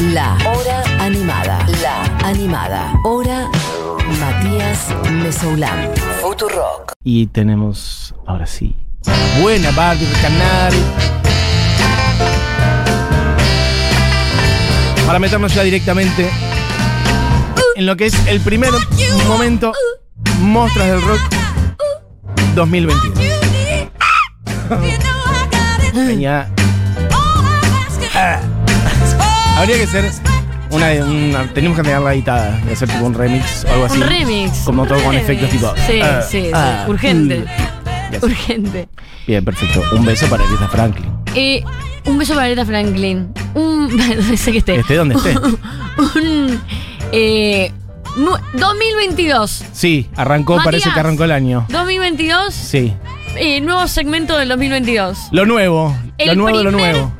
La Hora Animada. La Animada. Hora Matías Mesoulán. Futurock. Y tenemos, ahora sí. Buena Barbie del canal. Para meternos ya directamente en lo que es el primer momento Mostras del Rock 2022. Venía. Habría que ser una, una- Tenemos que tener la editada y hacer tipo un remix o algo así. Un remix. Como un todo con efectos tipo. Sí, ah, sí, sí. ah, Urgente. mm. Sé. Urgente. Bien, perfecto. Un beso para Aretha Franklin. Eh, un beso para Aretha Franklin. Un. donde sé que esté. Esté donde esté. un. Eh, nu- 2022. Sí, arrancó, Matías. parece que arrancó el año. 2022. Sí. eh, nuevo segmento del 2022. Lo nuevo. El lo nuevo lo nuevo.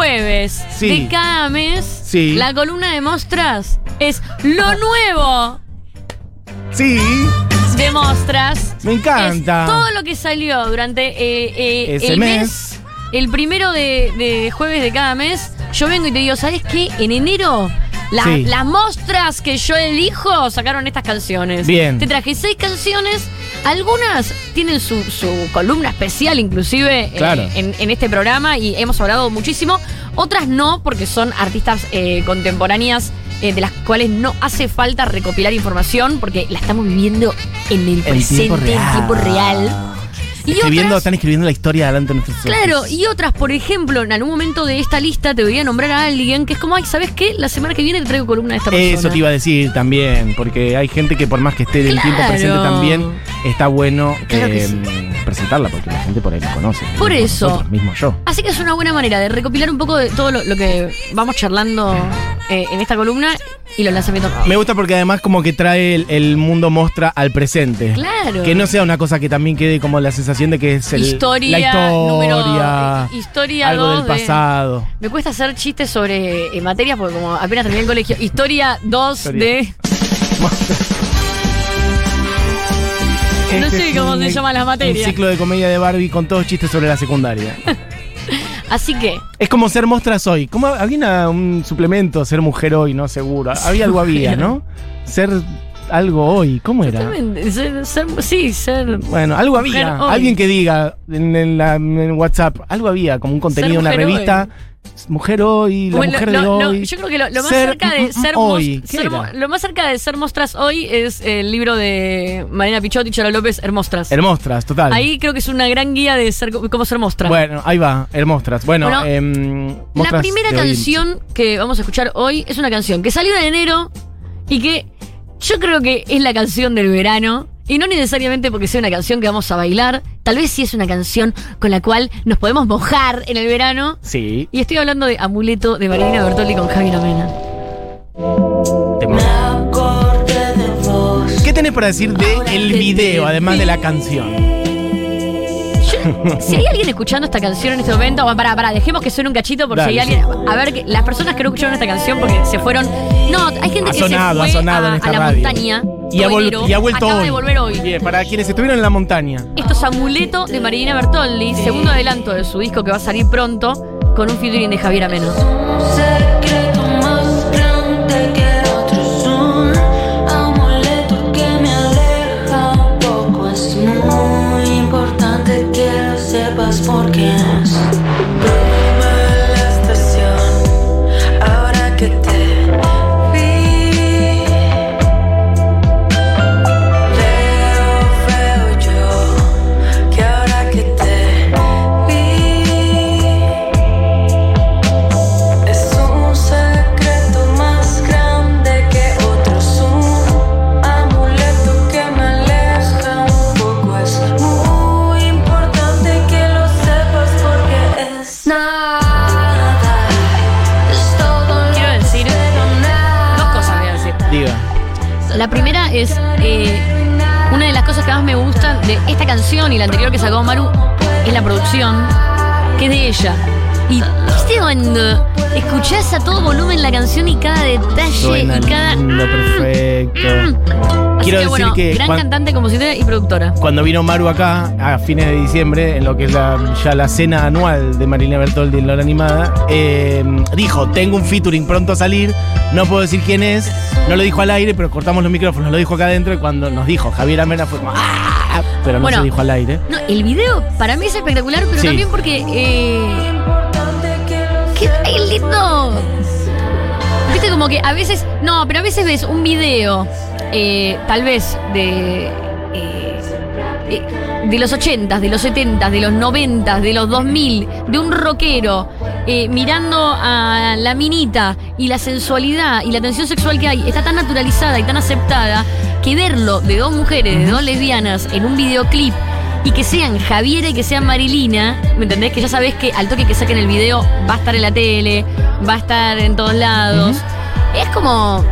Jueves Sí. de cada mes. Sí. La columna de Mostras es lo nuevo Sí. de Mostras. Me encanta. Es todo lo que salió durante eh, eh, Ese el mes. mes. El primero de, de jueves de cada mes. Yo vengo y te digo, ¿sabes qué? En enero. la- Sí. Las mostras que yo elijo sacaron estas canciones. Bien. Te traje seis canciones. Algunas tienen su, su columna especial, inclusive, eh, en este programa, y hemos hablado muchísimo. Otras no, porque son artistas eh, contemporáneas eh, de las cuales no hace falta recopilar información, porque la estamos viviendo en el presente, en tiempo real. Y Escribiendo, otras- están escribiendo la historia delante de nuestros ojos. Claro, y otras, por ejemplo, en algún momento de esta lista te voy a nombrar a alguien que es como, ay, ¿sabes qué? La semana que viene te traigo columna de esta persona. Eso te iba a decir también, porque hay gente que por más que esté del Claro. tiempo presente también, está bueno Claro que eh, sí. Presentarla, porque la gente por ahí la conoce. Por eso. Nosotros, mismo yo. Así que es una buena manera de recopilar un poco de todo lo, lo que vamos charlando eh, en esta columna y los lanzamientos nuevos. Me gusta porque además como que trae el, el mundo mostra al presente. Claro. Que no sea una cosa que también quede como la sensación de que es el, historia, la historia, número, eh, historia algo dos del de- pasado. Me cuesta hacer chistes sobre eh, materias porque como apenas terminé el colegio. Historia 2 Historia. de... No Este sé cómo un- se llaman las Un materias. ciclo de comedia de Barbie con todos chistes sobre la secundaria. Así que... es como ser mostras hoy. Como había una- un suplemento, ser mujer hoy, ¿no? Seguro. Había algo había, ¿no? Ser algo hoy. ¿Cómo era? Totalmente, ser- ser- sí, ser... Bueno, algo había. hoy. Alguien que diga en, en la- en WhatsApp, algo había, como un contenido, una revista. Mujer hoy, la Bueno, mujer lo- de hoy. yo creo que lo, lo más cerca de ser, hoy. lo más cerca de ser mostras hoy es el libro de Marina Pichotti y Charo López, Hermostras. Hermostras, total. Ahí creo que es una gran guía de ser cómo ser mostra. Bueno, ahí va, Hermostras. Bueno, Bueno, em, La primera canción que vamos a escuchar hoy es una canción que salió en enero y que yo creo que es la canción del verano. Y no necesariamente porque sea una canción que vamos a bailar, tal vez sí es una canción con la cual nos podemos mojar en el verano. Sí. Y estoy hablando de Amuleto de Marina Bertolli con Javi Mena. ¿Qué tenés para decir de el video, además de la canción? Si hay alguien escuchando esta canción en este momento, bueno, pará, pará, dejemos que suene un cachito por Dale, si hay alguien. A ver, que las personas que no escucharon esta canción porque se fueron. No, hay gente Ha que sonado, ha se fue sonado a, en esta a la radio. montaña. Y ha, enero, y ha vuelto acaba hoy. de volver hoy. Bien, para quienes estuvieron en la montaña. Esto es Amuleto de Marina Bertolli, segundo adelanto de su disco que va a salir pronto, con un featuring de Javier Ameno. Es eh, una de las cosas que más me gustan de esta canción y la anterior que sacó Maru es la producción, que es de ella. Y cuando escuchás a todo volumen la canción y cada detalle Suena y cada. lindo, perfecto. Así Quiero que, decir bueno, que gran cuan- cantante, compositora y productora. cuando vino Maru acá a fines de diciembre, en lo que es la- ya la cena anual de Marilina Bertoldi en la hora animada, eh, dijo, tengo un featuring pronto a salir, no puedo decir quién es, no lo dijo al aire, pero cortamos los micrófonos, lo dijo acá adentro y cuando nos dijo Javier Amena fue como, "Ah", pero no Bueno. se dijo al aire. No, el video para mí es espectacular, pero Sí. también porque. Eh, ¡Qué ay, lindo! Viste como que a veces. No, pero a veces ves un video, eh, tal vez de. eh, eh, de los 80s, de los 70s, de los 90s, de los 2000, de un rockero eh, mirando a la minita y la sensualidad y la tensión sexual que hay está tan naturalizada y tan aceptada que verlo de dos mujeres, de dos lesbianas en un videoclip y que sean Javiera y que sean Marilina, ¿me entendés? Que ya sabés que al toque que saquen el video va a estar en la tele, va a estar en todos lados. Es como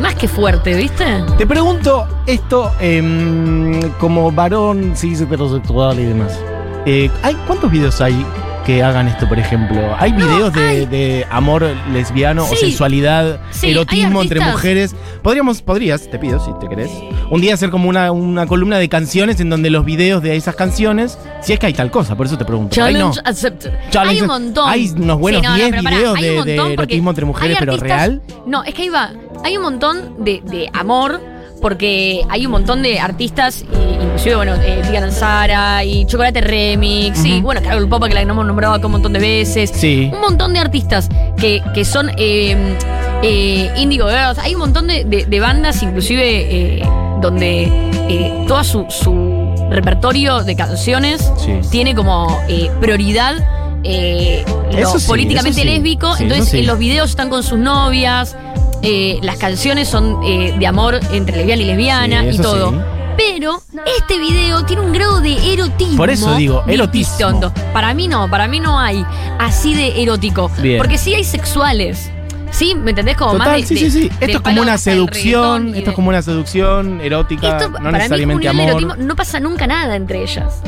más que fuerte, ¿viste? Te pregunto esto em, como varón, cis heterosexual y demás. Eh, ¿hay, ¿Cuántos videos hay que hagan esto, por ejemplo? ¿Hay videos de, hay. de amor lesbiano o sensualidad, Sí, erotismo entre mujeres? Podríamos, podrías, te pido si te querés, un día hacer como una, una columna de canciones en donde los videos de esas canciones, si es que hay tal cosa, por eso te pregunto. No. Challenge accepted. Challenge- hay un montón. hay unos buenos no, no, 10 pero pará, videos de- erotismo entre mujeres, pero real. No, es que ahí va. Hay un montón de, de amor. Porque hay un montón de artistas, y- inclusive, bueno, eh, Tiana Sara y Chocolate Remix, y Ujú. bueno, Carol Popa, que la hemos nombrado acá un montón de veces. Sí. Un montón de artistas que, que son eh, eh, Indigo Girls. Hay un montón de, de- de bandas, inclusive, eh, donde eh, todo su, su repertorio de canciones Sí. tiene como eh, prioridad eh, lo sí, políticamente lésbico. Entonces, en los videos están con sus novias. Eh, las canciones son eh, de amor entre lesbiana y lesbiana Sí, y todo. sí. Pero este video tiene un grado de erotismo. Por eso digo, erotismo. Para mí no, para mí no hay así de erótico. Bien. Porque sí hay sexuales. ¿Sí? ¿Me entendés? Como más Total, de- sí, de- sí, sí. del Esto es como una más seducción, esto es como una seducción erótica, Esto, no necesariamente amor. erotismo. No pasa nunca nada entre ellas.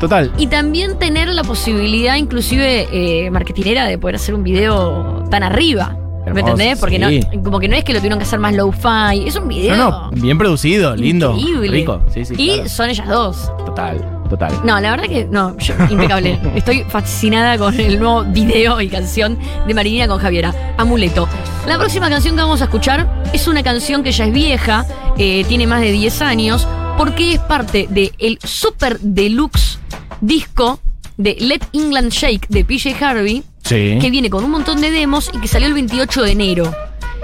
Total. Y también tener la posibilidad, inclusive, eh, marketinera, de poder hacer un video tan arriba. ¿Me entendés? Porque sí. no, como que no es que lo tuvieron que hacer más low-fi. Es un video. No, no, bien producido, lindo, increíble. rico. Sí, sí, Y claro. son ellas dos. Total, total. No, la verdad que no, yo- impecable. Estoy fascinada con el nuevo video y canción de Marilina con Javiera, Amuleto. La próxima canción que vamos a escuchar es una canción que ya es vieja, eh, tiene más de 10 años, porque es parte del Super Deluxe disco de Let England Shake de PJ Harvey, Sí. que viene con un montón de demos y que salió el 28 de enero.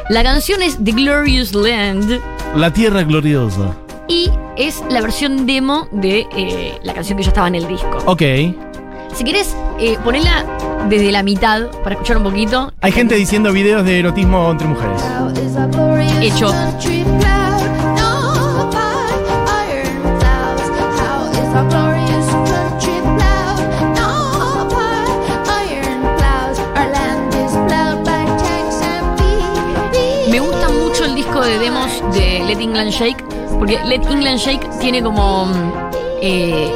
La canción es The Glorious Land La tierra gloriosa. y es la versión demo de eh, la canción que ya estaba en el disco. Ok. Si querés, eh, ponela desde la mitad para escuchar un poquito. Hay gente diciendo videos de erotismo entre mujeres. Hecho. Let England Shake, porque Let England Shake tiene como eh,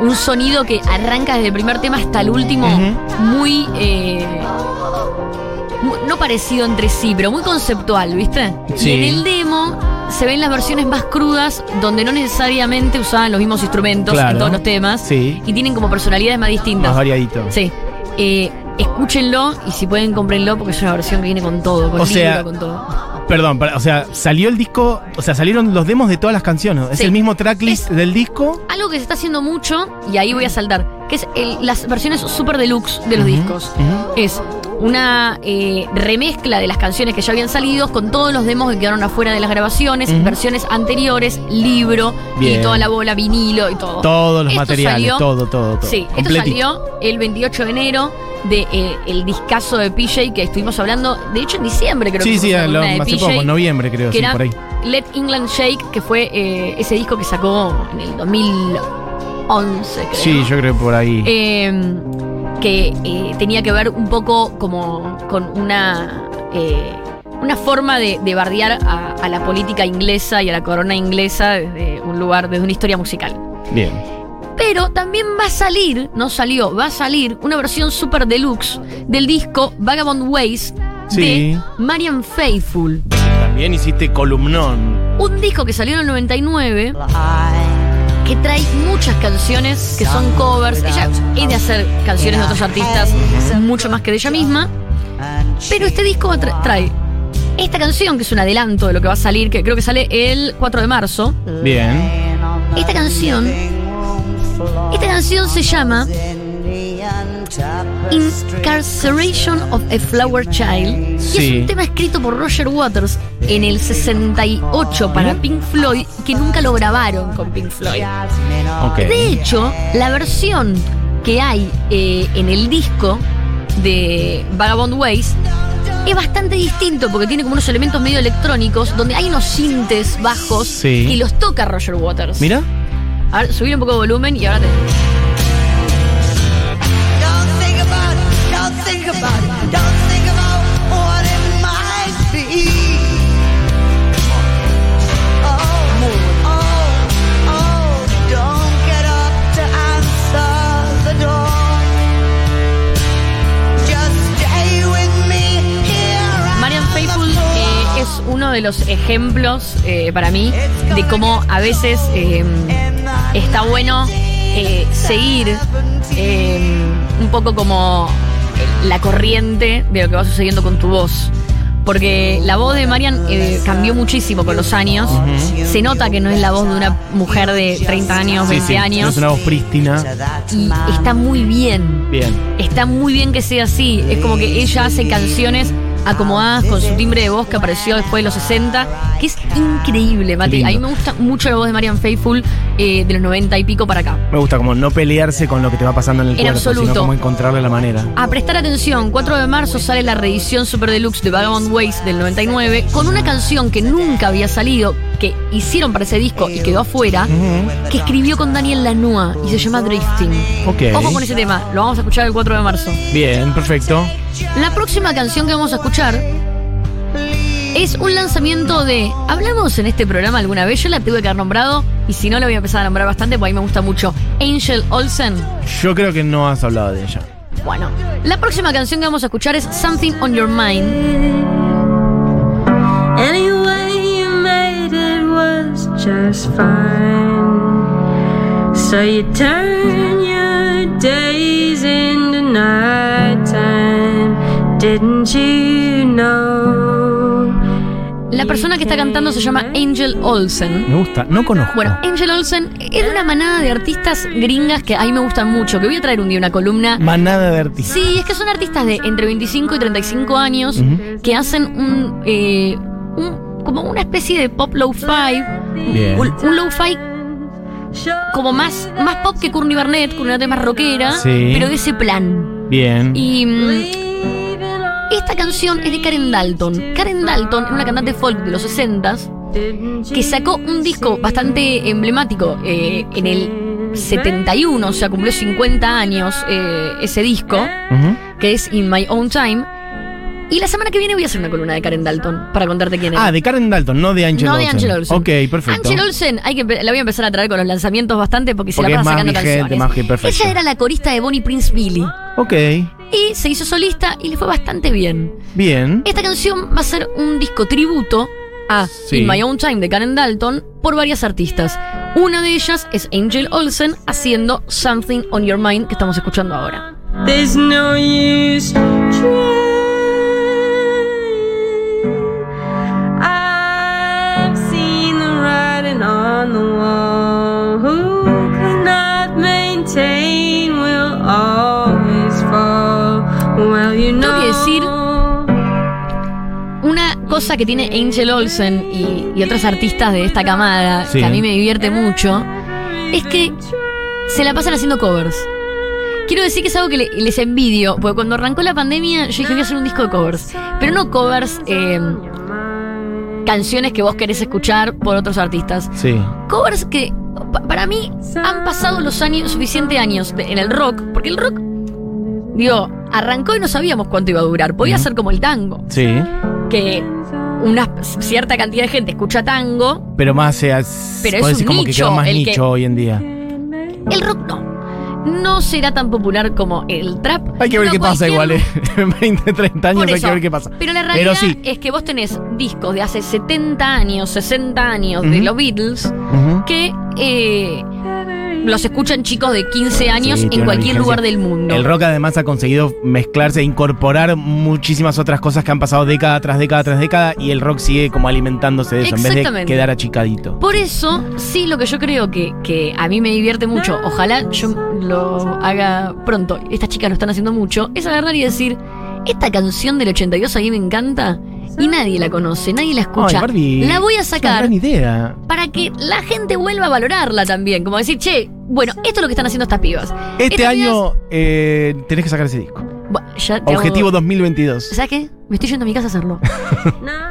un sonido que arranca desde el primer tema hasta el último, muy... eh, mu- no parecido entre sí, pero muy conceptual, ¿viste? Sí. Y en el demo se ven las versiones más crudas, donde no necesariamente usaban los mismos instrumentos Claro. en todos los temas, Sí. y tienen como personalidades más distintas. Más variadito. Sí. Eh, escúchenlo y si pueden, cómprenlo porque es una versión que viene con todo, con O libro, sea, con todo. Perdón, o sea, salió el disco, o sea, salieron los demos de todas las canciones. Es Sí. el mismo tracklist Es- del disco. Algo que se está haciendo mucho, y ahí voy a saltar, que es el- las versiones super deluxe de los discos. Es una eh, remezcla de las canciones que ya habían salido con todos los demos que quedaron afuera de las grabaciones, versiones anteriores, libro Bien. y toda la bola, vinilo y todo. Todos los Esto materiales, salió- todo, todo, todo. Sí, esto salió el 28 de enero de eh, el discazo de PJ que estuvimos hablando, de hecho en diciembre creo Sí, que sí, lo- de hace PJ, poco, en noviembre creo, que sí, era por ahí. Let England Shake, que fue eh, ese disco que sacó en el 2011, creo. Sí, yo creo que por ahí. Eh, que eh, tenía que ver un poco como con una eh, una forma de, de bardear a, a la política inglesa y a la corona inglesa desde un lugar, desde una historia musical. Bien. Pero también va a salir, no salió, va a salir una versión super deluxe del disco Vagabond Ways Sí. de Marian Faithful. También hiciste columnón. Un disco que salió en el 99 que trae muchas canciones que son covers. Ella es de hacer canciones de otros artistas mucho más que de ella misma. Pero este disco tra- trae esta canción, que es un adelanto de lo que va a salir, que creo que sale el 4 de marzo. Bien. Esta canción, esta canción se llama Incarceration of a Flower Child. Es un tema escrito por Roger Waters en el 68 para Pink Floyd, que nunca lo grabaron con Pink Floyd. De hecho, la versión que hay eh, en el disco de Vagabond Ways es bastante distinto porque tiene como unos elementos medio electrónicos donde hay unos sintes bajos Sí. y los toca Roger Waters. Mira. A ver, subir un poco de volumen y ahora te. De los ejemplos eh, para mí de cómo a veces eh, está bueno eh, seguir un poco como la corriente de lo que va sucediendo con tu voz. Porque la voz de Marian eh, cambió muchísimo con los años. Se nota que no es la voz de una mujer de 30 años, Sí, 20 sí. No años. es una voz prístina. Y está muy bien. Bien. Está muy bien que sea así. Es como que ella hace canciones acomodadas con su timbre de voz que apareció después de los 60, que es increíble, Mati. A mí me gusta mucho la voz de Marian Faithful eh, de los 90 y pico para acá. Me gusta como no pelearse con lo que te va pasando en el En cuerpo, absoluto. sino como encontrarle la manera. A prestar atención, 4 de marzo sale la reedición Super Deluxe de Vagabond Ways del 99 con una canción que nunca había salido, que hicieron para ese disco y quedó afuera, que escribió con Daniel Lanois y se llama Drifting. Ok. Ojo con ese tema, lo vamos a escuchar el 4 de marzo. Bien, perfecto. La próxima canción que vamos a escuchar es un lanzamiento de. Hablamos en este programa alguna vez, yo la tuve que haber nombrado, y si no la voy a empezar a nombrar bastante, porque a mí me gusta mucho. Angel Olsen. Yo creo que no has hablado de ella. Bueno, la próxima canción que vamos a escuchar es Something on Your Mind. Anyway, you made it was just fine. So you turn your days into nighttime. Didn't you know? La persona que está cantando se llama Angel Olsen. Me gusta. No conozco. Bueno, Angel Olsen es de una manada de artistas gringas que a mí me gustan mucho, que voy a traer un día una columna Manada de artistas. Sí, es que son artistas de entre 25 y 35 años que hacen un, eh, un- como una especie de pop low-fi. Bien. Un, un low-fi como más, más pop que Courtney Barnett, Courtney Barnett es más rockera, Sí. pero de ese plan. Bien. Y mm, esta canción es de Karen Dalton. Karen Dalton es una cantante folk de los 60s que sacó un disco bastante emblemático eh, en el 71, o sea, cumplió 50 años eh, ese disco que es In My Own Time. Y la semana que viene voy a hacer una columna de Karen Dalton para contarte quién es. Ah, de Karen Dalton, no de Angel no Olsen. de Angel Olsen. Ok, perfecto. Angel Olsen, hay que, la voy a empezar a traer con los lanzamientos bastante porque se Porque la pasa sacando vigente, canciones. más que perfecto. Ella era la corista de Bonnie Prince Billy. Ok, Y se hizo solista y le fue bastante bien. bien. Esta canción va a ser un disco tributo a Sí. In My Own Time de Karen Dalton por varias artistas. Una de ellas es Angel Olsen haciendo Something on Your Mind que estamos escuchando ahora. There's no use Well, you know. Tengo que decir Una cosa que tiene Angel Olsen y, y otros artistas de esta camada, Sí. que a mí me divierte mucho, es que se la pasan haciendo covers. Quiero decir que es algo que le- les envidio, porque cuando arrancó la pandemia yo dije voy a hacer un disco de covers. Pero no covers, eh, canciones que vos querés escuchar por otros artistas. Sí. Covers que pa- para mí han pasado los años, suficientes años de- en el rock, porque el rock, digo, arrancó y no sabíamos cuánto iba a durar. Podía ser como el tango Sí. que una cierta cantidad de gente escucha tango, Pero más, sea, Pero es un como que quedó más el que- nicho hoy en día. El rock no. No será tan popular como el trap. Hay que ver qué pasa igual, ¿eh? En 20, 30 años Por hay eso. que ver qué pasa. Pero la realidad Pero sí. es que vos tenés discos de hace 70 años, 60 años de los Beatles que eh, los escuchan chicos de 15 años Sí, en cualquier lugar del mundo. El rock además ha conseguido mezclarse e incorporar muchísimas otras cosas que han pasado década tras década tras década y el rock sigue como alimentándose de eso en vez de quedar achicadito. Por eso, sí, lo que yo creo que, que a mí me divierte mucho, ojalá yo lo haga pronto, estas chicas lo están haciendo mucho, es agarrar y decir, esta canción del 82 a mí me encanta y nadie la conoce, nadie la escucha. Ay, Barbie, la voy a es una sacar gran idea. para que la gente vuelva a valorarla también, como decir, che, bueno, esto es lo que están haciendo estas pibas. Este Estas año eh, tenés que sacar ese disco. Bueno, ya te hago- Objetivo 2022. ¿Sabes qué? Me estoy yendo a mi casa a hacerlo.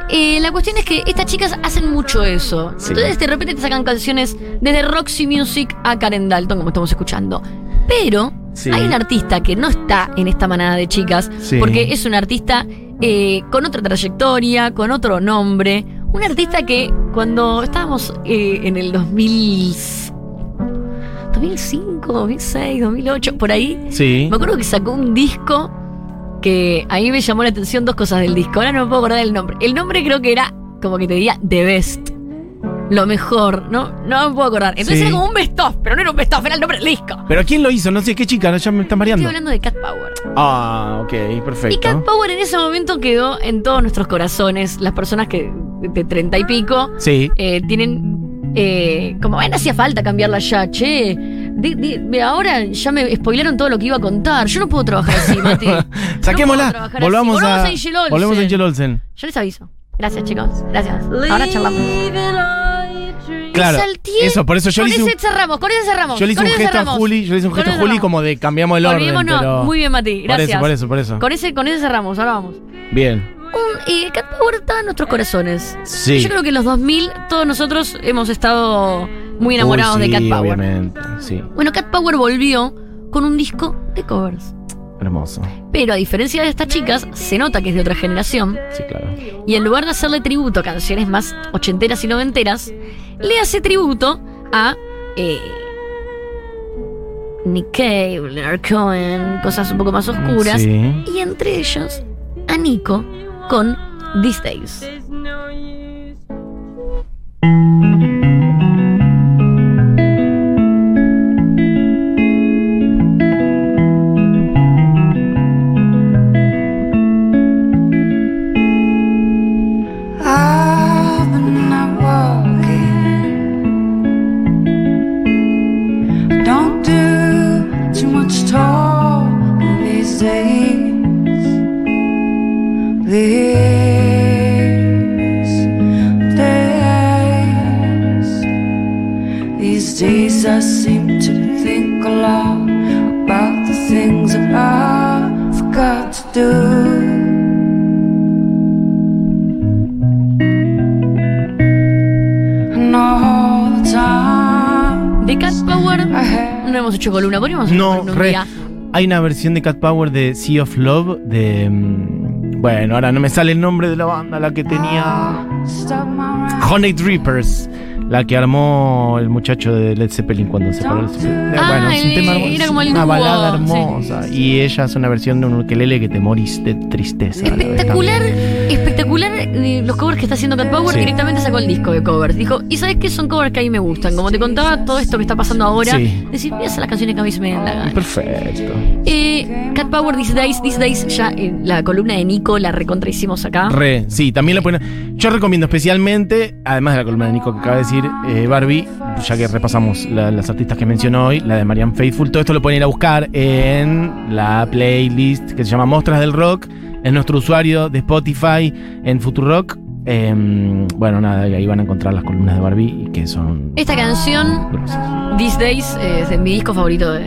Eh, la cuestión es que estas chicas hacen mucho eso. Sí. Entonces de repente te sacan canciones desde Roxy Music a Karen Dalton, como estamos escuchando. Pero Sí. hay un artista que no está en esta manada de chicas, Sí. porque es un artista eh, con otra trayectoria, con otro nombre. Un artista que cuando estábamos eh, en el 2000, 2005, 2006, 2008, por ahí, Sí. me acuerdo que sacó un disco que a mí me llamó la atención dos cosas del disco. Ahora no me puedo acordar el nombre. El nombre creo que era como que te diría The Best. Lo mejor, ¿no? No me puedo acordar. Entonces Sí. era como un best of, pero no era un best of, era el nombre del disco. Pero ¿quién lo hizo? No sé, ¿qué chica? Ya me está Estoy mareando. hablando de Cat Power. Ah, ok, Y perfecto. Cat Power en ese momento quedó en todos nuestros corazones. Las personas que de treinta y pico Sí. eh, tienen eh, como, bueno, hacía falta cambiarla ya, che. Di- ve, ahora ya me spoilaron todo lo que iba a contar. Yo no puedo trabajar así, Mati. No trabajar volvamos, así. a, Volvamos a Angel Olsen. Volvemos a Angel Olsen. Yo les aviso. Gracias, chicos. Gracias. Ahora charlamos. Claro. Eso, por eso yo con le hice un, ese cerramos, con ese cerramos. yo le hice un gesto a. Juli, yo le hice un gesto a Juli como de cambiamos el orden, pero Muy bien, Mati. Gracias. Por eso, por eso, por eso. Con ese, con ese cerramos, ahora vamos. Bien. Y Cat Power está en nuestros corazones. Sí. Yo creo que en los 2000 todos nosotros hemos estado muy enamorados Uy, de Cat Power. obviamente. Sí, Bueno, Cat Power volvió con un disco de covers. hermoso. Pero a diferencia de estas chicas, se nota que es de otra generación. Sí, claro. Y en lugar de hacerle tributo a canciones más ochenteras y noventeras, le hace tributo a eh, Nick Cave, Leonard Cohen, cosas un poco más oscuras. Sí. Y entre ellos, a Nico con These Days. Hecho columna, No, un re. día. Hay una versión de Cat Power de Sea of Love de. mm, Bueno, ahora no me sale el nombre de la banda, la que tenía. Honey Drippers. La que armó el muchacho de Led Zeppelin cuando se paró Led Zeppelin. Ah, bueno, es un el- tema hermoso. era como el una balada sí. hermosa. Y ella hace una versión de un ukelele que te morís de tristeza. Espectacular, espectacular eh, los covers que está haciendo Cat Power. Sí. Directamente sacó el disco de covers. Dijo, ¿y sabes qué? Son covers que a mí me gustan. Como te contaba todo esto que está pasando ahora. Sí. Decir, voy a hacer las canciones que a mí se me dan la gana. Perfecto. Eh, Cat Power These Days, These Days, ya en la columna de Nico la recontra hicimos acá. Re, sí, también la pueden. Yo recomiendo especialmente, además de la columna de Nico que acaba de decir, eh, Barbie, ya que repasamos la- las artistas que mencionó hoy, la de Marianne Faithful, todo esto lo pueden ir a buscar en la playlist que se llama Mostras del Rock, en nuestro usuario de Spotify, en Futurock. Em, bueno, nada, ahí van a encontrar las columnas de Barbie y que son. Esta canción. These Days, es de mi disco favorito de,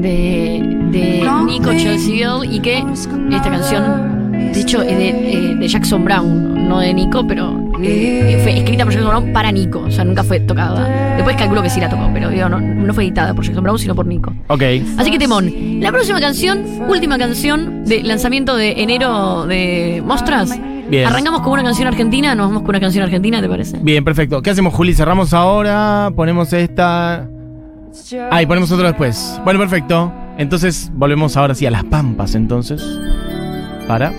de, de Nico Chelsea y que esta canción, de hecho, es de, eh, de Jackson Brown, no de Nico, pero eh, fue escrita por Jackson Brown para Nico, o sea, nunca fue tocada. Después calculo que sí la tocó, pero digo, no, no fue editada por Jackson Brown, sino por Nico. Ok. Así que temón. La próxima canción, última canción de lanzamiento de enero de Mostras. Bien. Arrancamos con una canción argentina, nos vamos con una canción argentina, ¿te parece? Bien, perfecto. ¿Qué hacemos, Juli? ¿Cerramos ahora? ¿Ponemos esta? Ah, y ponemos otro después. Bueno, perfecto. Entonces volvemos ahora sí a las pampas, entonces. Para.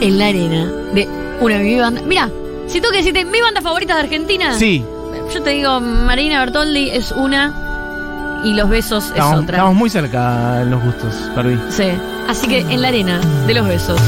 En la arena de una mi banda. Mira, si tengo que decirte mi banda favorita de Argentina. Sí, Yo te digo, Marina Bertoldi es una y Los Besos es otra. estamos muy cerca en los gustos, Barbie. Sí. Así que en la arena de Los Besos.